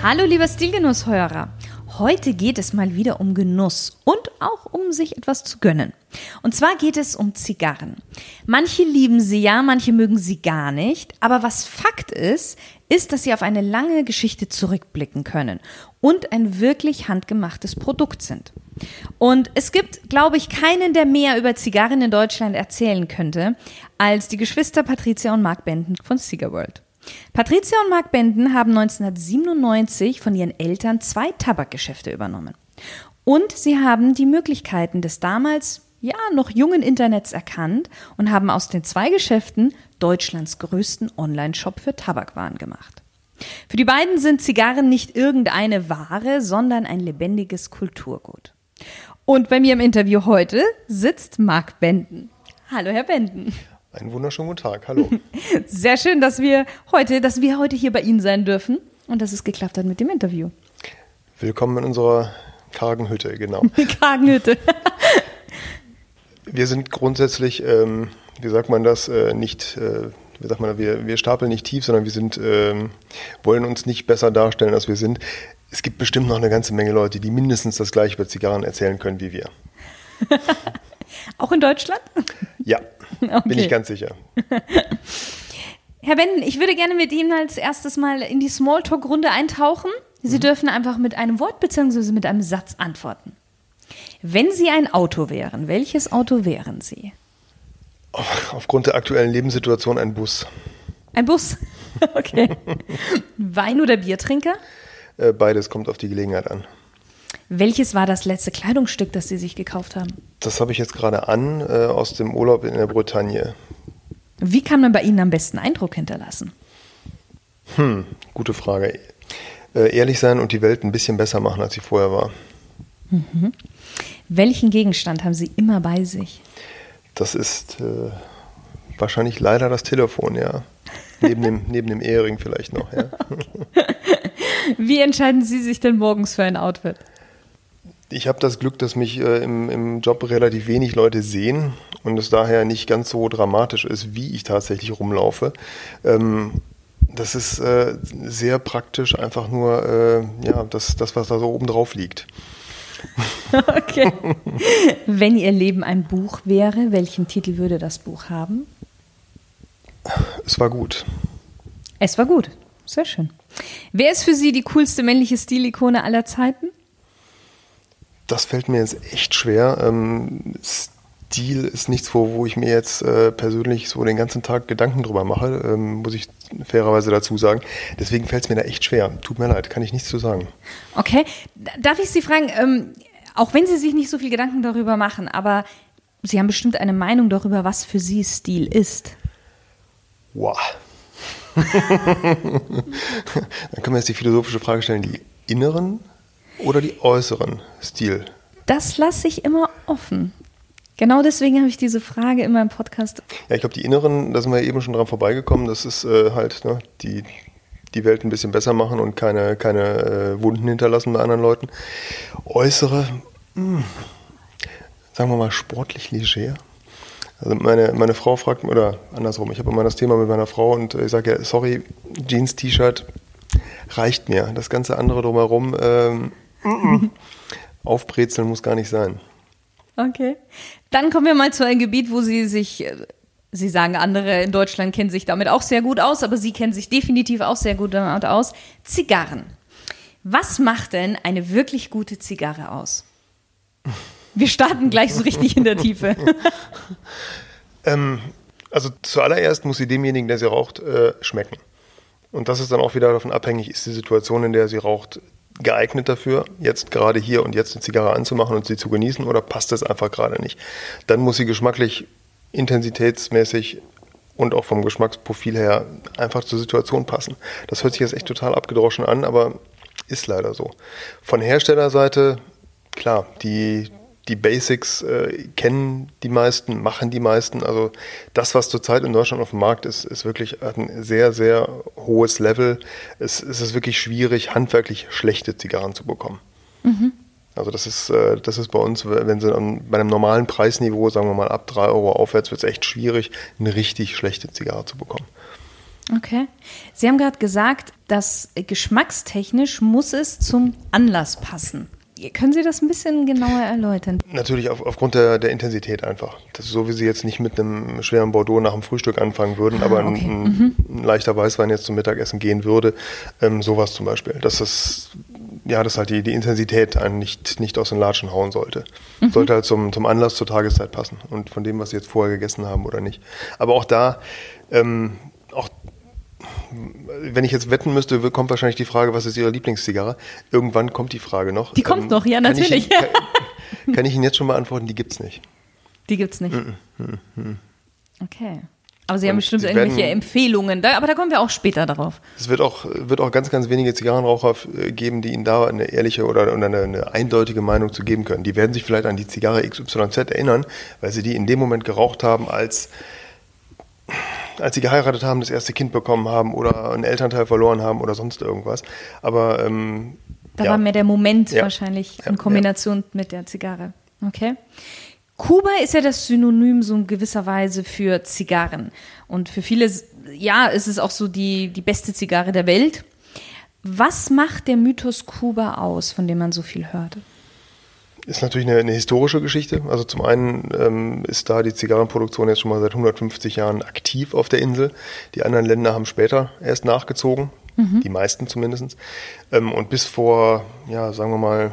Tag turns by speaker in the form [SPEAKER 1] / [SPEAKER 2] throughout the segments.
[SPEAKER 1] Hallo lieber Stilgenusshörer. Heute geht es mal wieder um Genuss und auch um sich etwas zu gönnen. Und zwar geht es um Zigarren. Manche lieben sie ja, manche mögen sie gar nicht. Aber was Fakt ist, ist, dass sie auf eine lange Geschichte zurückblicken können und ein wirklich handgemachtes Produkt sind. Und es gibt, glaube ich, keinen, der mehr über Zigarren in Deutschland erzählen könnte, als die Geschwister Patricia und Mark Benton von Cigar World. Patricia und Mark Benden haben 1997 von ihren Eltern zwei Tabakgeschäfte übernommen. Und sie haben die Möglichkeiten des damals ja noch jungen Internets erkannt und haben aus den zwei Geschäften Deutschlands größten Online-Shop für Tabakwaren gemacht. Für die beiden sind Zigarren nicht irgendeine Ware, sondern ein lebendiges Kulturgut. Und bei mir im Interview heute sitzt Mark Benden. Hallo, Herr Benden.
[SPEAKER 2] Einen wunderschönen guten Tag. Hallo.
[SPEAKER 1] Sehr schön, dass wir heute, dass wir heute hier bei Ihnen sein dürfen und dass es geklappt hat mit dem Interview.
[SPEAKER 2] Willkommen in unserer kargen Hütte, genau.
[SPEAKER 1] kargen Hütte.
[SPEAKER 2] wir sind grundsätzlich, ähm, wie sagt man das, äh, nicht, äh, wie sagt man, wir, wir stapeln nicht tief, sondern wir sind, ähm, wollen uns nicht besser darstellen, als wir sind. Es gibt bestimmt noch eine ganze Menge Leute, die mindestens das gleiche über Zigarren erzählen können wie wir.
[SPEAKER 1] Auch in Deutschland?
[SPEAKER 2] Ja, okay. bin ich ganz sicher.
[SPEAKER 1] Herr Benden, ich würde gerne mit Ihnen als erstes mal in die Smalltalk-Runde eintauchen. Sie mhm. dürfen einfach mit einem Wort bzw. mit einem Satz antworten. Wenn Sie ein Auto wären, welches Auto wären Sie?
[SPEAKER 2] Aufgrund der aktuellen Lebenssituation ein Bus.
[SPEAKER 1] Ein Bus? Okay. Wein- oder Biertrinker?
[SPEAKER 2] Äh, beides kommt auf die Gelegenheit an.
[SPEAKER 1] Welches war das letzte Kleidungsstück, das Sie sich gekauft haben?
[SPEAKER 2] Das habe ich jetzt gerade an äh, aus dem Urlaub in der Bretagne.
[SPEAKER 1] Wie kann man bei Ihnen am besten Eindruck hinterlassen?
[SPEAKER 2] Hm, gute Frage. Äh, ehrlich sein und die Welt ein bisschen besser machen, als sie vorher war.
[SPEAKER 1] Mhm. Welchen Gegenstand haben Sie immer bei sich?
[SPEAKER 2] Das ist äh, wahrscheinlich leider das Telefon, ja. Neben dem, neben dem Ehering vielleicht noch, ja.
[SPEAKER 1] Wie entscheiden Sie sich denn morgens für ein Outfit?
[SPEAKER 2] Ich habe das Glück, dass mich äh, im, im Job relativ wenig Leute sehen und es daher nicht ganz so dramatisch ist, wie ich tatsächlich rumlaufe. Ähm, das ist äh, sehr praktisch, einfach nur äh, ja, das, das, was da so oben drauf liegt.
[SPEAKER 1] Okay. Wenn Ihr Leben ein Buch wäre, welchen Titel würde das Buch haben?
[SPEAKER 2] Es war gut.
[SPEAKER 1] Es war gut. Sehr schön. Wer ist für Sie die coolste männliche Stilikone aller Zeiten?
[SPEAKER 2] Das fällt mir jetzt echt schwer. Ähm, Stil ist nichts, wo, wo ich mir jetzt äh, persönlich so den ganzen Tag Gedanken drüber mache, ähm, muss ich fairerweise dazu sagen. Deswegen fällt es mir da echt schwer. Tut mir leid, kann ich nichts zu sagen.
[SPEAKER 1] Okay. Darf ich Sie fragen, ähm, auch wenn Sie sich nicht so viel Gedanken darüber machen, aber Sie haben bestimmt eine Meinung darüber, was für Sie Stil ist.
[SPEAKER 2] Wow. Dann können wir jetzt die philosophische Frage stellen, die inneren oder die äußeren Stil?
[SPEAKER 1] Das lasse ich immer offen. Genau deswegen habe ich diese Frage in meinem Podcast.
[SPEAKER 2] Ja, ich glaube, die inneren, da sind wir eben schon dran vorbeigekommen, das ist äh, halt ne, die, die Welt ein bisschen besser machen und keine, keine äh, Wunden hinterlassen bei anderen Leuten. Äußere, mh, hm, sagen wir mal, sportlich leger. Also meine, meine Frau fragt, oder andersrum, ich habe immer das Thema mit meiner Frau und ich sage ja, sorry, Jeans-T-Shirt reicht mir. Das ganze andere drumherum, ähm, Aufbrezeln muss gar nicht sein.
[SPEAKER 1] Okay. Dann kommen wir mal zu einem Gebiet, wo Sie sich, Sie sagen, andere in Deutschland kennen sich damit auch sehr gut aus, aber Sie kennen sich definitiv auch sehr gut damit aus. Zigarren. Was macht denn eine wirklich gute Zigarre aus? Wir starten gleich so richtig in der Tiefe.
[SPEAKER 2] ähm, also zuallererst muss sie demjenigen, der sie raucht, äh, schmecken. Und das ist dann auch wieder davon abhängig, ist die Situation, in der sie raucht, geeignet dafür, jetzt gerade hier und jetzt eine Zigarre anzumachen und sie zu genießen oder passt es einfach gerade nicht. Dann muss sie geschmacklich, intensitätsmäßig und auch vom Geschmacksprofil her einfach zur Situation passen. Das hört sich jetzt echt total abgedroschen an, aber Ist leider so. Von Herstellerseite, klar, die, die Basics äh, kennen die meisten, machen die meisten. Also das, was zurzeit in Deutschland auf dem Markt ist, ist wirklich ein sehr, sehr hohes Level. Es, es ist wirklich schwierig, handwerklich schlechte Zigarren zu bekommen. Mhm. Also das ist, äh, das ist bei uns, wenn sie bei einem normalen Preisniveau, sagen wir mal ab 3 Euro aufwärts, wird es echt schwierig, eine richtig schlechte Zigarre zu bekommen.
[SPEAKER 1] Okay. Sie haben gerade gesagt, dass geschmackstechnisch muss es zum Anlass passen. Können Sie das ein bisschen genauer erläutern?
[SPEAKER 2] Natürlich auf, aufgrund der, der Intensität einfach. Das ist so, wie Sie jetzt nicht mit einem schweren Bordeaux nach dem Frühstück anfangen würden, ah, aber okay. ein, mhm. ein, leichter Weißwein jetzt zum Mittagessen gehen würde. Ähm, sowas zum Beispiel. Das ist, ja, dass halt die, die Intensität einen nicht, nicht aus den Latschen hauen sollte. Mhm. Sollte halt zum, zum Anlass zur Tageszeit passen und von dem, was Sie jetzt vorher gegessen haben oder nicht. Aber auch da, ähm, auch wenn ich jetzt wetten müsste, kommt wahrscheinlich die Frage, was ist Ihre Lieblingszigarre? Irgendwann kommt die Frage noch.
[SPEAKER 1] Die kommt ähm, noch, ja, natürlich.
[SPEAKER 2] Kann ich, kann, kann ich, Ihnen jetzt schon beantworten, die gibt es nicht.
[SPEAKER 1] Die gibt es nicht. Okay. Aber Sie und haben bestimmt irgendwelche werden, Empfehlungen, da, aber da kommen wir auch später darauf.
[SPEAKER 2] Es wird auch, wird auch ganz, ganz wenige Zigarrenraucher äh, geben, die Ihnen da eine ehrliche oder eine, eine, eindeutige Meinung zu geben können. Die werden sich vielleicht an die Zigarre XYZ erinnern, weil sie die in dem Moment geraucht haben, als als sie geheiratet haben, das erste Kind bekommen haben oder einen Elternteil verloren haben oder sonst irgendwas. Aber ähm,
[SPEAKER 1] da ja. war mehr der Moment ja. wahrscheinlich in Kombination mit der Zigarre. Okay. Kuba ist ja das Synonym so in gewisser Weise für Zigarren. Und für viele, ja, ist es auch so die, die beste Zigarre der Welt. Was macht der Mythos Kuba aus, von dem man so viel hört?
[SPEAKER 2] Ist natürlich eine, eine, historische Geschichte. Also zum einen ähm, ist da die Zigarrenproduktion jetzt schon mal seit 150 Jahren aktiv auf der Insel. Die anderen Länder haben später erst nachgezogen, mhm. die meisten zumindest. Ähm, und bis vor, ja, sagen wir mal,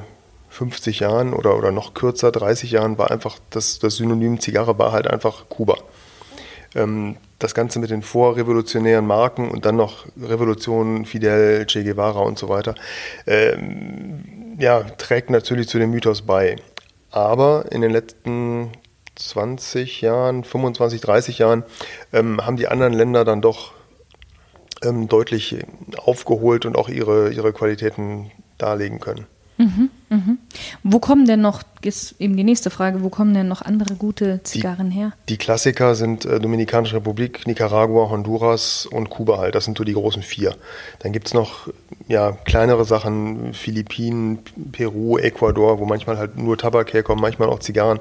[SPEAKER 2] 50 Jahren oder, oder noch kürzer, 30 Jahren, war einfach das, das Synonym Zigarre war halt einfach Kuba. Ähm, das Ganze mit den vorrevolutionären Marken und dann noch Revolution, Fidel, Che Guevara und so weiter. Ähm, ja, trägt natürlich zu dem Mythos bei. Aber in den letzten 20 Jahren, 25, 30 Jahren ähm, haben die anderen Länder dann doch ähm, deutlich aufgeholt und auch ihre, ihre Qualitäten darlegen können.
[SPEAKER 1] Mhm, mhm. Wo kommen denn noch, ist eben die nächste Frage, wo kommen denn noch andere gute Zigarren
[SPEAKER 2] die,
[SPEAKER 1] her?
[SPEAKER 2] Die Klassiker sind äh, Dominikanische Republik, Nicaragua, Honduras und Kuba halt. Das sind so die großen vier. Dann gibt es noch ja, kleinere Sachen, Philippinen, Peru, Ecuador, wo manchmal halt nur Tabak herkommt, manchmal auch Zigarren.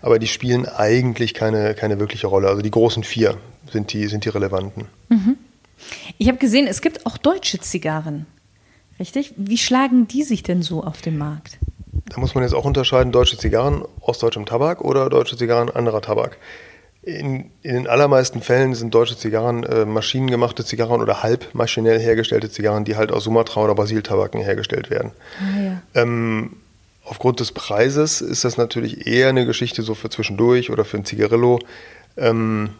[SPEAKER 2] Aber die spielen eigentlich keine, keine wirkliche Rolle. Also die großen vier sind die, sind die relevanten. Mhm.
[SPEAKER 1] Ich habe gesehen, es gibt auch deutsche Zigarren. Richtig? Wie schlagen die sich denn so auf dem Markt?
[SPEAKER 2] Da muss man jetzt auch unterscheiden, deutsche Zigarren aus deutschem Tabak oder deutsche Zigarren anderer Tabak. In, in den allermeisten Fällen sind deutsche Zigarren äh, maschinengemachte Zigarren oder halb maschinell hergestellte Zigarren, die halt aus Sumatra oder Brasiltabaken hergestellt werden. Ah, ja. ähm, aufgrund des Preises ist das natürlich eher eine Geschichte so für zwischendurch oder für ein Zigarillo. Ähm,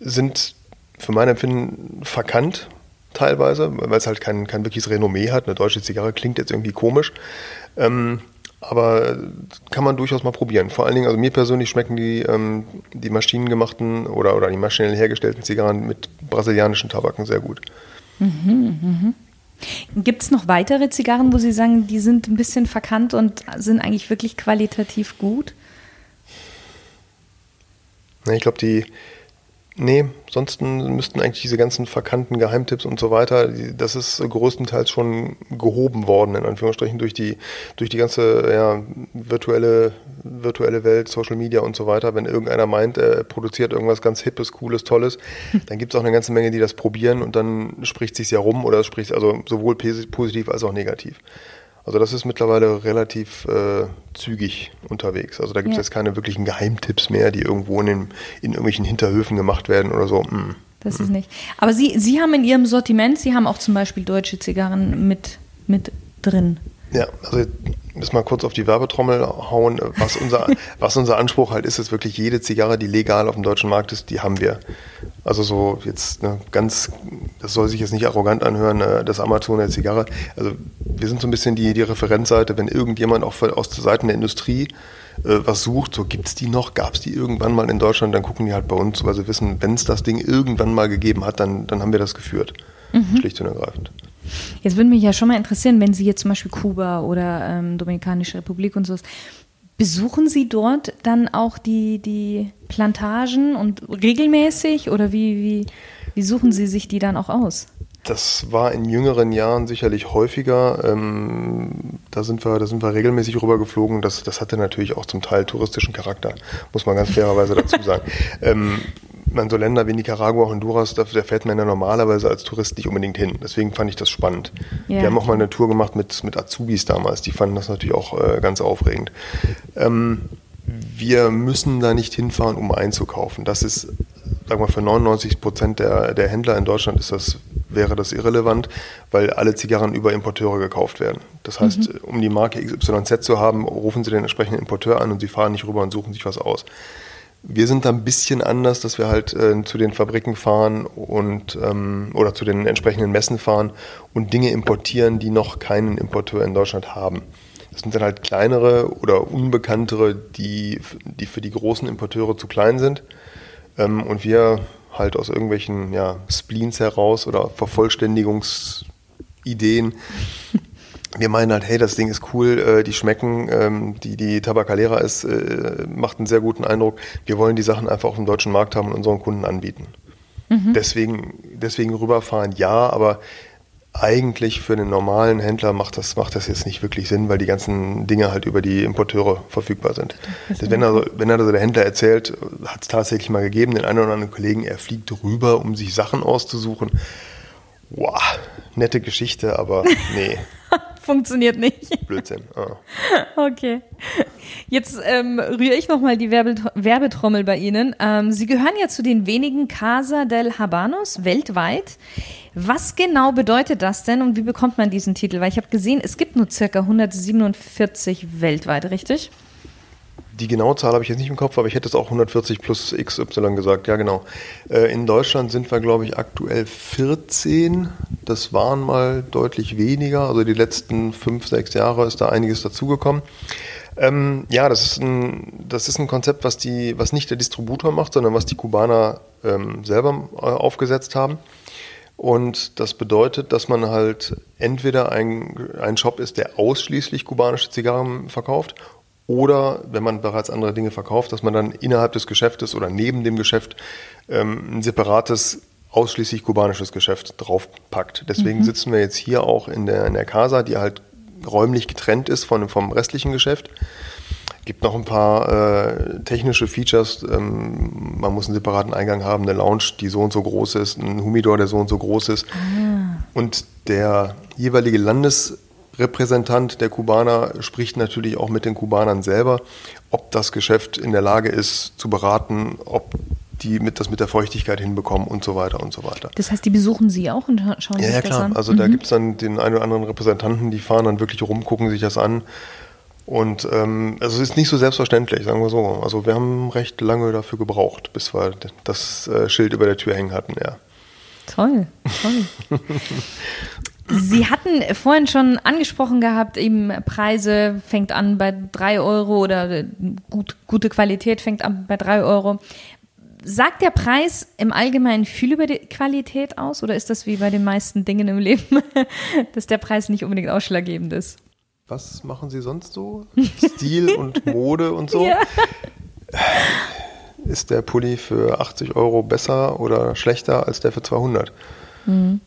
[SPEAKER 2] sind für mein Empfinden verkannt, teilweise, weil es halt kein, kein wirkliches Renommee hat. Eine deutsche Zigarre klingt jetzt irgendwie komisch. Ähm, aber kann man durchaus mal probieren. Vor allen Dingen, also mir persönlich schmecken die, ähm, die maschinengemachten oder, oder die maschinell hergestellten Zigarren mit brasilianischen Tabaken sehr gut.
[SPEAKER 1] Mhm, mh. Gibt es noch weitere Zigarren, wo Sie sagen, die sind ein bisschen verkannt und sind eigentlich wirklich qualitativ gut?
[SPEAKER 2] Ich glaube, die, Nee, sonst müssten eigentlich diese ganzen verkannten Geheimtipps und so weiter, das ist größtenteils schon gehoben worden, in Anführungsstrichen, durch die, durch die ganze ja, virtuelle, virtuelle Welt, Social Media und so weiter. Wenn irgendeiner meint, er produziert irgendwas ganz Hippes, Cooles, Tolles, dann gibt es auch eine ganze Menge, die das probieren und dann spricht sich ja rum oder es spricht also sowohl positiv als auch negativ. Also das ist mittlerweile relativ äh, zügig unterwegs. Also da gibt es ja. jetzt keine wirklichen Geheimtipps mehr, die irgendwo in, den, in irgendwelchen Hinterhöfen gemacht werden oder so. Mm.
[SPEAKER 1] Das mm. ist nicht. Aber Sie, Sie haben in Ihrem Sortiment, Sie haben auch zum Beispiel deutsche Zigarren mit, mit drin.
[SPEAKER 2] Ja, also jetzt mal kurz auf die Werbetrommel hauen. Was unser, was unser Anspruch halt ist, ist wirklich jede Zigarre, die legal auf dem deutschen Markt ist, die haben wir. Also so jetzt ne, ganz, das soll sich jetzt nicht arrogant anhören, ne, das Amazon der Zigarre. Also wir sind so ein bisschen die, die Referenzseite, wenn irgendjemand auch aus der Seite der Industrie äh, was sucht, so gibt es die noch, gab es die irgendwann mal in Deutschland, dann gucken die halt bei uns, weil sie wissen, wenn es das Ding irgendwann mal gegeben hat, dann, dann haben wir das geführt. Mhm. Schlicht und ergreifend.
[SPEAKER 1] Jetzt würde mich ja schon mal interessieren, wenn Sie jetzt zum Beispiel Kuba oder ähm, Dominikanische Republik und so, besuchen Sie dort dann auch die, die Plantagen und regelmäßig oder wie, wie, wie suchen Sie sich die dann auch aus?
[SPEAKER 2] Das war in jüngeren Jahren sicherlich häufiger. Ähm, da, sind wir, da sind wir regelmäßig rübergeflogen. Das, das hatte natürlich auch zum Teil touristischen Charakter, muss man ganz fairerweise dazu sagen. ähm, man so Länder wie Nicaragua, Honduras, da, da, fährt man ja normalerweise als Tourist nicht unbedingt hin. Deswegen fand ich das spannend. Ja. Wir haben auch mal eine Tour gemacht mit, mit Azubis damals. Die fanden das natürlich auch äh, ganz aufregend. Ähm, wir müssen da nicht hinfahren, um einzukaufen. Das ist, sagen wir, für 99 Prozent der, der Händler in Deutschland ist das wäre das irrelevant, weil alle Zigarren über Importeure gekauft werden. Das heißt, mhm. um die Marke XYZ zu haben, rufen Sie den entsprechenden Importeur an und Sie fahren nicht rüber und suchen sich was aus. Wir sind da ein bisschen anders, dass wir halt äh, zu den Fabriken fahren und ähm, oder zu den entsprechenden Messen fahren und Dinge importieren, die noch keinen Importeur in Deutschland haben. Das sind dann halt kleinere oder unbekanntere, die, die für die großen Importeure zu klein sind. Ähm, und wir halt aus irgendwelchen ja, Spleens heraus oder Vervollständigungsideen. Wir meinen halt, hey, das Ding ist cool, äh, die schmecken, ähm, die, die Tabacalera ist, äh, macht einen sehr guten Eindruck. Wir wollen die Sachen einfach auf dem deutschen Markt haben und unseren Kunden anbieten. Mhm. Deswegen, deswegen rüberfahren, ja, aber eigentlich für einen normalen Händler macht das, macht das jetzt nicht wirklich Sinn, weil die ganzen Dinge halt über die Importeure verfügbar sind. Wenn, also, wenn also der Händler erzählt, hat es tatsächlich mal gegeben, den einen oder anderen Kollegen, er fliegt rüber, um sich Sachen auszusuchen. Wow, nette Geschichte, aber nee.
[SPEAKER 1] Funktioniert nicht.
[SPEAKER 2] Blödsinn. Ah.
[SPEAKER 1] Okay. Jetzt ähm, rühre ich nochmal die Werbetrommel bei Ihnen. Ähm, Sie gehören ja zu den wenigen Casa del Habanos weltweit. Was genau bedeutet das denn und wie bekommt man diesen Titel? Weil ich habe gesehen, es gibt nur circa 147 weltweit, richtig?
[SPEAKER 2] Die genaue Zahl habe ich jetzt nicht im Kopf, aber ich hätte es auch 140 plus XY gesagt. Ja, genau. Äh, in Deutschland sind wir, glaube ich, aktuell 14. Das waren mal deutlich weniger. Also die letzten fünf, sechs Jahre ist da einiges dazugekommen. Ähm, ja, das ist, ein, das ist ein Konzept, was, die, was nicht der Distributor macht, sondern was die Kubaner ähm, selber äh, aufgesetzt haben. Und das bedeutet, dass man halt entweder ein, ein Shop ist, der ausschließlich kubanische Zigarren verkauft, oder wenn man bereits andere Dinge verkauft, dass man dann innerhalb des Geschäftes oder neben dem Geschäft ähm, ein separates, ausschließlich kubanisches Geschäft draufpackt. Deswegen mhm. sitzen wir jetzt hier auch in der, in der Casa, die halt räumlich getrennt ist von, vom restlichen Geschäft. Gibt noch ein paar äh, technische Features. Ähm, man muss einen separaten Eingang haben, eine Lounge, die so und so groß ist, ein Humidor, der so und so groß ist. Ah. Und der jeweilige Landesrepräsentant der Kubaner spricht natürlich auch mit den Kubanern selber, ob das Geschäft in der Lage ist zu beraten, ob die mit, das mit der Feuchtigkeit hinbekommen und so weiter und so weiter.
[SPEAKER 1] Das heißt, die besuchen Sie auch und schauen
[SPEAKER 2] ja,
[SPEAKER 1] sich
[SPEAKER 2] ja,
[SPEAKER 1] das
[SPEAKER 2] klar.
[SPEAKER 1] an?
[SPEAKER 2] Also mhm. da gibt es dann den einen oder anderen Repräsentanten, die fahren dann wirklich rum, gucken sich das an und ähm, also es ist nicht so selbstverständlich, sagen wir so. Also wir haben recht lange dafür gebraucht, bis wir das äh, Schild über der Tür hängen hatten, ja.
[SPEAKER 1] Toll, toll. Sie hatten vorhin schon angesprochen gehabt, eben Preise fängt an bei drei Euro oder gut, gute Qualität fängt an bei drei Euro. Sagt der Preis im Allgemeinen viel über die Qualität aus oder ist das wie bei den meisten Dingen im Leben, dass der Preis nicht unbedingt ausschlaggebend ist?
[SPEAKER 2] was machen Sie sonst so? Stil und Mode und so. Ja. Ist der Pulli für 80 Euro besser oder schlechter als der für 200? Mhm.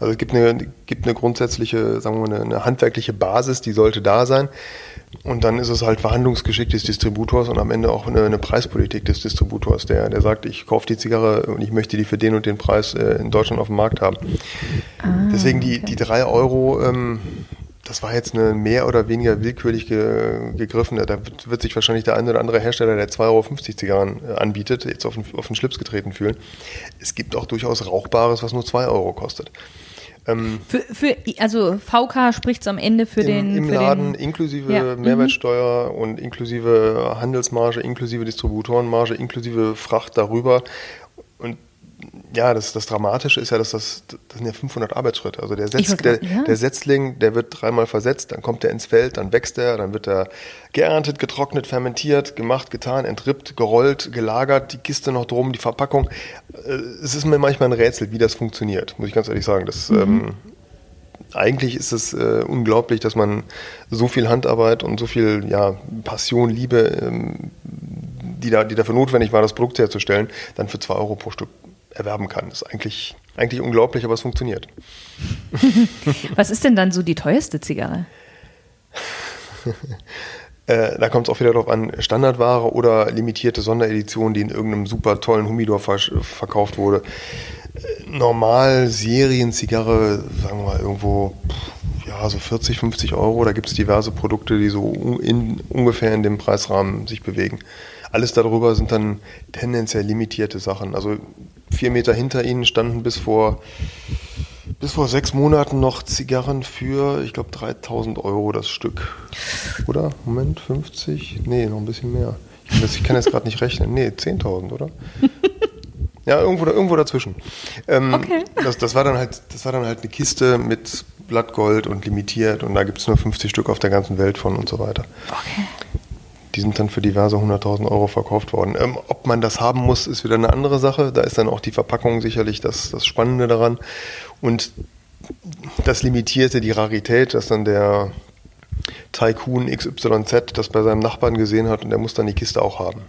[SPEAKER 2] Also es gibt eine, gibt eine grundsätzliche, sagen wir mal, eine, eine, handwerkliche Basis, die sollte da sein. Und dann ist es halt Verhandlungsgeschick des Distributors und am Ende auch eine, eine Preispolitik des Distributors, der, der sagt, ich kaufe die Zigarre und ich möchte die für den und den Preis äh, in Deutschland auf dem Markt haben. Ah, Deswegen die, okay. die drei Euro, ähm, das war jetzt eine mehr oder weniger willkürlich ge, gegriffen. Da wird sich wahrscheinlich der eine oder andere Hersteller, der 2,50 Euro Zigarren äh, anbietet, jetzt auf den, auf den Schlips getreten fühlen. Es gibt auch durchaus Rauchbares, was nur 2 Euro kostet.
[SPEAKER 1] Ähm, für, für, also VK spricht es am Ende für
[SPEAKER 2] im,
[SPEAKER 1] den.
[SPEAKER 2] Im
[SPEAKER 1] für
[SPEAKER 2] Laden
[SPEAKER 1] den,
[SPEAKER 2] inklusive ja. Mehrwertsteuer mhm. und inklusive Handelsmarge, inklusive Distributorenmarge, inklusive Fracht darüber. Ja, das, das Dramatische ist ja, dass das, das sind ja 500 Arbeitsschritte. Also der, Setz, der, ja. der Setzling, der wird dreimal versetzt, dann kommt er ins Feld, dann wächst er, dann wird er geerntet, getrocknet, fermentiert, gemacht, getan, entrippt, gerollt, gelagert, die Kiste noch drum, die Verpackung. Äh, es ist mir manchmal ein Rätsel, wie das funktioniert, muss ich ganz ehrlich sagen. Das, mhm. ähm, eigentlich ist es äh, unglaublich, dass man so viel Handarbeit und so viel ja, Passion, Liebe, ähm, die, da, die dafür notwendig war, das Produkt herzustellen, dann für 2 Euro pro Stück erwerben kann. Das ist eigentlich, eigentlich unglaublich, aber es funktioniert.
[SPEAKER 1] Was ist denn dann so die teuerste Zigarre?
[SPEAKER 2] Äh, da kommt es auch wieder darauf an, Standardware oder limitierte Sonderedition, die in irgendeinem super tollen Humidor ver verkauft wurde. Äh, normal Serien-Zigarre, sagen wir mal, irgendwo ja, so 40, 50 Euro. Da gibt es diverse Produkte, die so in, ungefähr in dem Preisrahmen sich bewegen. Alles darüber sind dann tendenziell limitierte Sachen. Also vier Meter hinter ihnen standen bis vor bis vor sechs Monaten noch Zigarren für, ich glaube, 3000 Euro das Stück. Oder? Moment, 50? Nee, noch ein bisschen mehr. Ich kann, das, ich kann jetzt gerade nicht rechnen. Nee, 10.000, oder? Ja, irgendwo, irgendwo dazwischen. Ähm, okay. das, das, war dann halt, das war dann halt eine Kiste mit Blattgold und limitiert und da gibt es nur 50 Stück auf der ganzen Welt von und so weiter. Okay. Die sind dann für diverse 100.000 Euro verkauft worden. Ähm, ob man das haben muss, ist wieder eine andere Sache. Da ist dann auch die Verpackung sicherlich das, das Spannende daran. Und das limitierte die Rarität, dass dann der Tycoon XYZ das bei seinem Nachbarn gesehen hat und der muss dann die Kiste auch haben.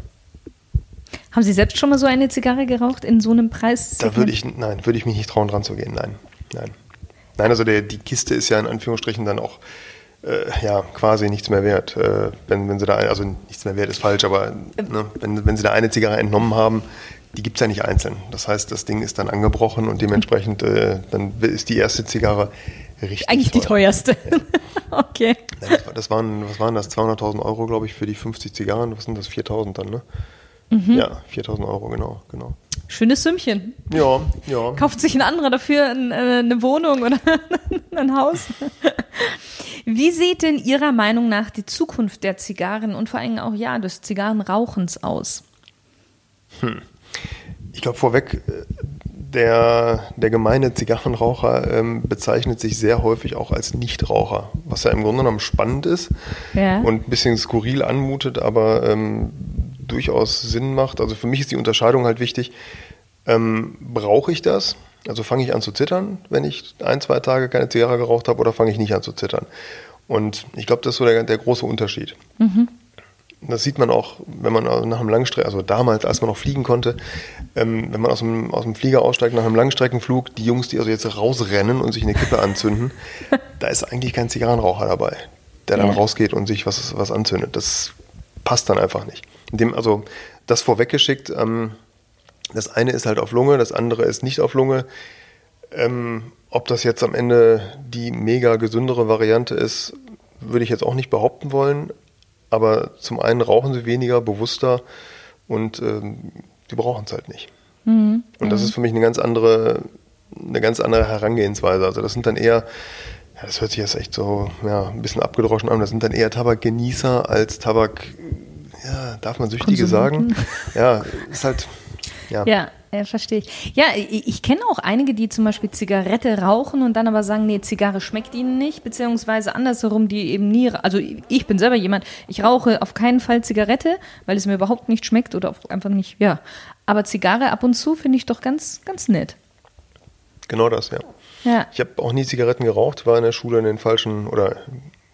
[SPEAKER 1] Haben Sie selbst schon mal so eine Zigarre geraucht in so einem Preis?
[SPEAKER 2] Da würde ich, nein, würde ich mich nicht trauen, dran zu gehen. Nein, nein. Nein, also der, die Kiste ist ja in Anführungsstrichen dann auch äh, ja quasi nichts mehr wert. Äh, wenn, wenn sie da, also nichts mehr wert ist falsch, aber ne, wenn, wenn sie da eine Zigarre entnommen haben, die gibt es ja nicht einzeln. Das heißt, das Ding ist dann angebrochen und dementsprechend äh, dann ist die erste Zigarre richtig.
[SPEAKER 1] Eigentlich teuer. die teuerste. Ja. okay.
[SPEAKER 2] Das, waren, was waren das? 200.000 Euro, glaube ich, für die 50 Zigarren. Was sind das? 4.000 dann, ne? Mhm. Ja, 4.000 Euro, genau, genau.
[SPEAKER 1] Schönes Sümmchen.
[SPEAKER 2] Ja, ja.
[SPEAKER 1] Kauft sich ein anderer dafür äh, eine Wohnung oder ein Haus? Wie sieht denn Ihrer Meinung nach die Zukunft der Zigarren und vor allem auch ja des Zigarrenrauchens aus?
[SPEAKER 2] Hm. Ich glaube vorweg, äh, der, der gemeine Zigarrenraucher ähm, bezeichnet sich sehr häufig auch als Nichtraucher, was ja im Grunde genommen spannend ist ja. und ein bisschen skurril anmutet, aber ähm, durchaus Sinn macht. Also für mich ist die Unterscheidung halt wichtig. Ähm, brauche ich das? Also fange ich an zu zittern, wenn ich ein, zwei Tage keine Zigarre geraucht habe, oder fange ich nicht an zu zittern? Und ich glaube, das ist so der, der große Unterschied. Mhm. Das sieht man auch, wenn man nach einem Langstrecken, also damals, als man noch fliegen konnte, ähm, wenn man aus dem, aus dem Flieger aussteigt nach einem Langstreckenflug, die Jungs, die also jetzt rausrennen und sich eine Kippe anzünden, da ist eigentlich kein Zigarrenraucher dabei, der dann ja. rausgeht und sich was, was anzündet. Das passt dann einfach nicht. Dem, also das vorweggeschickt, ähm, das eine ist halt auf Lunge, das andere ist nicht auf Lunge. Ähm, ob das jetzt am Ende die mega gesündere Variante ist, würde ich jetzt auch nicht behaupten wollen. Aber zum einen rauchen sie weniger, bewusster und ähm, die brauchen es halt nicht. Mhm. Und das mhm. ist für mich eine ganz andere, eine ganz andere Herangehensweise. Also das sind dann eher, ja, das hört sich jetzt echt so ja, ein bisschen abgedroschen an, das sind dann eher Tabakgenießer als Tabak, ja, darf man Süchtige sagen? Ja, ist halt.
[SPEAKER 1] Ja. ja, ja, verstehe ich. Ja, ich, ich kenne auch einige, die zum Beispiel Zigarette rauchen und dann aber sagen, nee, Zigarre schmeckt ihnen nicht, beziehungsweise andersherum, die eben nie, also ich bin selber jemand, ich rauche auf keinen Fall Zigarette, weil es mir überhaupt nicht schmeckt oder einfach nicht, ja. Aber Zigarre ab und zu finde ich doch ganz, ganz nett.
[SPEAKER 2] Genau das, ja. ja. Ich habe auch nie Zigaretten geraucht, war in der Schule in den falschen, oder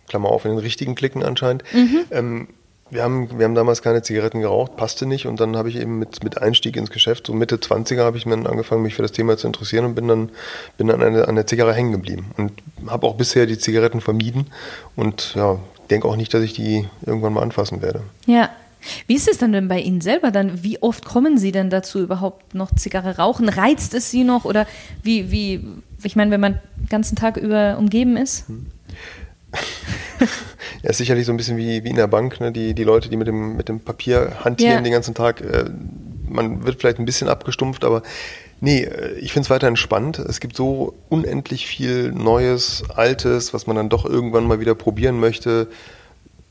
[SPEAKER 2] Klammer auf, in den richtigen Klicken anscheinend. Mhm. Ähm, wir haben, wir haben damals keine Zigaretten geraucht, passte nicht und dann habe ich eben mit, mit Einstieg ins Geschäft, so Mitte 20er habe ich dann angefangen, mich für das Thema zu interessieren und bin dann, bin dann an, der, an der Zigarre hängen geblieben und habe auch bisher die Zigaretten vermieden und ja, denke auch nicht, dass ich die irgendwann mal anfassen werde.
[SPEAKER 1] Ja. Wie ist es dann denn bei Ihnen selber dann? Wie oft kommen Sie denn dazu überhaupt noch Zigarre rauchen? Reizt es Sie noch oder wie, wie, ich meine, wenn man den ganzen Tag über umgeben ist? Hm.
[SPEAKER 2] ja, ist sicherlich so ein bisschen wie, wie in der Bank, ne? die, die Leute, die mit dem, mit dem Papier hantieren ja. den ganzen Tag. Äh, man wird vielleicht ein bisschen abgestumpft, aber nee, äh, ich finde es weiterhin spannend. Es gibt so unendlich viel Neues, Altes, was man dann doch irgendwann mal wieder probieren möchte.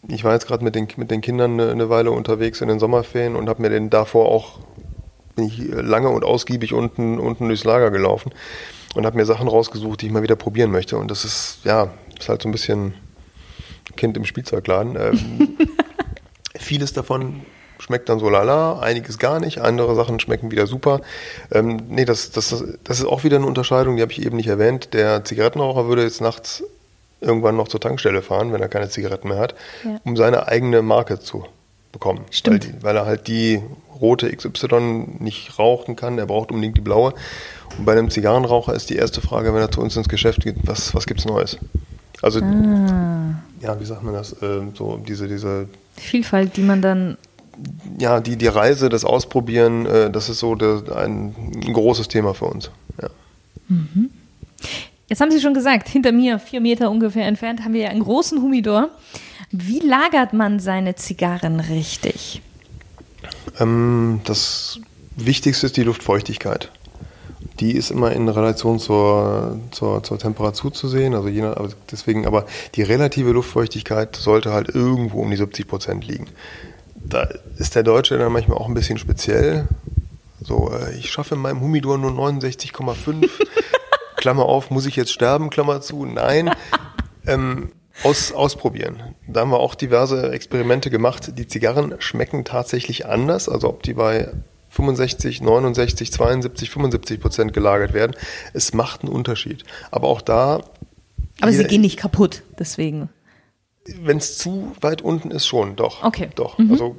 [SPEAKER 2] Ich war jetzt gerade mit den, mit den Kindern eine, eine Weile unterwegs in den Sommerferien und habe mir den davor auch bin ich lange und ausgiebig unten, unten durchs Lager gelaufen und habe mir Sachen rausgesucht, die ich mal wieder probieren möchte. Und das ist, ja, ist halt so ein bisschen Kind im Spielzeugladen. Ähm, vieles davon schmeckt dann so lala, einiges gar nicht, andere Sachen schmecken wieder super. Ähm, nee, das, das, das ist auch wieder eine Unterscheidung, die habe ich eben nicht erwähnt. Der Zigarettenraucher würde jetzt nachts irgendwann noch zur Tankstelle fahren, wenn er keine Zigaretten mehr hat, ja. um seine eigene Marke zu bekommen.
[SPEAKER 1] Stimmt.
[SPEAKER 2] Weil, die, weil, er halt die rote XY nicht rauchen kann, er braucht unbedingt die blaue. Und bei einem Zigarrenraucher ist die erste Frage, wenn er zu uns ins Geschäft geht, was, was gibt es Neues? Also, ah. ja, wie sagt man das? Äh, so diese, diese
[SPEAKER 1] Vielfalt, die man dann.
[SPEAKER 2] Ja, die, die Reise, das Ausprobieren, äh, das ist so ein, großes Thema für uns. Ja.
[SPEAKER 1] Mhm. Jetzt haben Sie schon gesagt, hinter mir, vier Meter ungefähr entfernt, haben wir ja einen großen Humidor. Wie lagert man seine Zigarren richtig?
[SPEAKER 2] Ähm, das Wichtigste ist die Luftfeuchtigkeit. Die ist immer in Relation zur, zur, zur Temperatur zu sehen. Also je nach, deswegen, aber die relative Luftfeuchtigkeit sollte halt irgendwo um die 70 Prozent liegen. Da ist der Deutsche dann manchmal auch ein bisschen speziell. So, äh, ich schaffe in meinem Humidor nur 69,5. Klammer auf, muss ich jetzt sterben? Klammer zu. Nein. Ähm, aus, ausprobieren. Da haben wir auch diverse Experimente gemacht. Die Zigarren schmecken tatsächlich anders, also ob die bei 65, 69, 72, 75 Prozent gelagert werden. Es macht einen Unterschied. Aber auch da.
[SPEAKER 1] Aber sie gehen nicht kaputt, deswegen.
[SPEAKER 2] Wenn es zu weit unten ist, schon, doch.
[SPEAKER 1] Okay.
[SPEAKER 2] Doch. Mhm. Also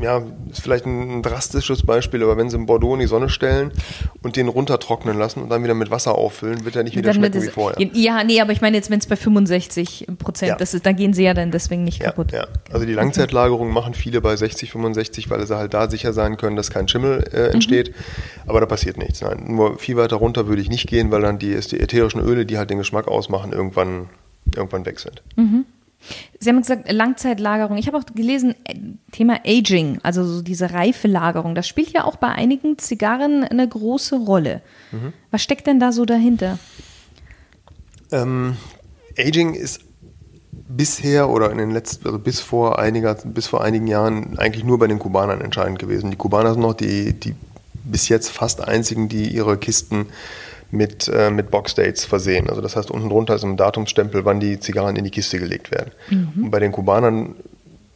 [SPEAKER 2] ja, ist vielleicht ein drastisches Beispiel, aber wenn sie einen Bordeaux in die Sonne stellen und den runtertrocknen lassen und dann wieder mit Wasser auffüllen, wird er nicht wieder schmecken wie vorher.
[SPEAKER 1] Ja, nee, aber ich meine jetzt, wenn es bei 65 Prozent ja. ist, dann gehen sie ja dann deswegen nicht
[SPEAKER 2] ja,
[SPEAKER 1] kaputt.
[SPEAKER 2] Ja, also die Langzeitlagerung machen viele bei 60, 65, weil sie halt da sicher sein können, dass kein Schimmel äh, mhm. entsteht. Mhm. Aber da passiert nichts. Nein, nur viel weiter runter würde ich nicht gehen, weil dann die, die ätherischen Öle, die halt den Geschmack ausmachen, irgendwann, irgendwann weg sind.
[SPEAKER 1] Mhm. Sie haben gesagt, Langzeitlagerung. Ich habe auch gelesen, äh, Thema Aging, also so diese Reifelagerung. Das spielt ja auch bei einigen Zigarren eine große Rolle. Mhm. Was steckt denn da so dahinter?
[SPEAKER 2] Ähm, Aging ist bisher oder in den letzten, also bis vor einiger, bis vor einigen Jahren eigentlich nur bei den Kubanern entscheidend gewesen. Die Kubaner sind noch die, die bis jetzt fast einzigen, die ihre Kisten mit, äh, mit Boxdates versehen. Also das heißt, unten drunter ist ein Datumsstempel, wann die Zigarren in die Kiste gelegt werden. Mhm. Und bei den Kubanern,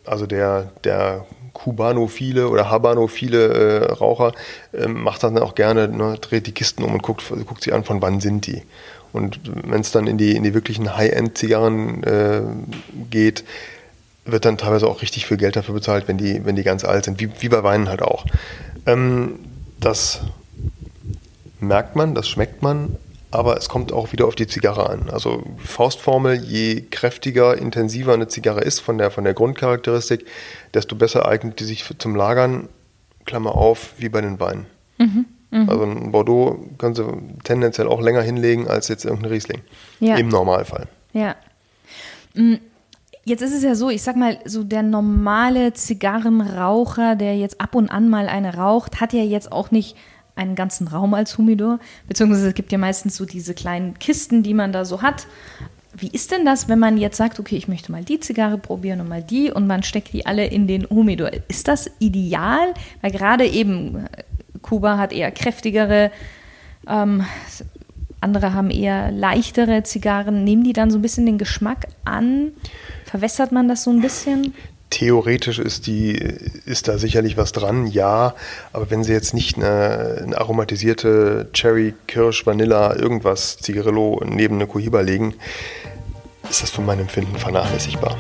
[SPEAKER 2] also der, der Kubanophile oder Habanophile äh, Raucher äh, macht dann auch gerne, ne, dreht die Kisten um und guckt, guckt sich an, von wann sind die. Und wenn es dann in die, in die wirklichen High-End-Zigarren äh, geht, wird dann teilweise auch richtig viel Geld dafür bezahlt, wenn die, wenn die ganz alt sind, wie, wie bei Weinen halt auch. Ähm, das merkt man, das schmeckt man, aber es kommt auch wieder auf die Zigarre an. Also Faustformel, je kräftiger, intensiver eine Zigarre ist von der, von der Grundcharakteristik, desto besser eignet die sich zum Lagern, Klammer auf, wie bei den Weinen. Mhm, mh. Also ein Bordeaux können Sie tendenziell auch länger hinlegen als jetzt irgendein Riesling. Ja. Im Normalfall.
[SPEAKER 1] Ja. Mm, jetzt ist es ja so, ich sag mal, so der normale Zigarrenraucher, der jetzt ab und an mal eine raucht, hat ja jetzt auch nicht einen ganzen Raum als Humidor, beziehungsweise es gibt ja meistens so diese kleinen Kisten, die man da so hat. Wie ist denn das, wenn man jetzt sagt, okay, ich möchte mal die Zigarre probieren und mal die und man steckt die alle in den Humidor? Ist das ideal? Weil gerade eben äh, Kuba hat eher kräftigere, ähm, andere haben eher leichtere Zigarren. Nehmen die dann so ein bisschen den Geschmack an? Verwässert man das so ein bisschen?
[SPEAKER 2] Theoretisch ist, die, ist da sicherlich was dran, ja. Aber wenn Sie jetzt nicht eine, eine aromatisierte Cherry, Kirsch, Vanilla, irgendwas, Zigarillo neben eine Cohiba legen, ist das von meinem Empfinden vernachlässigbar.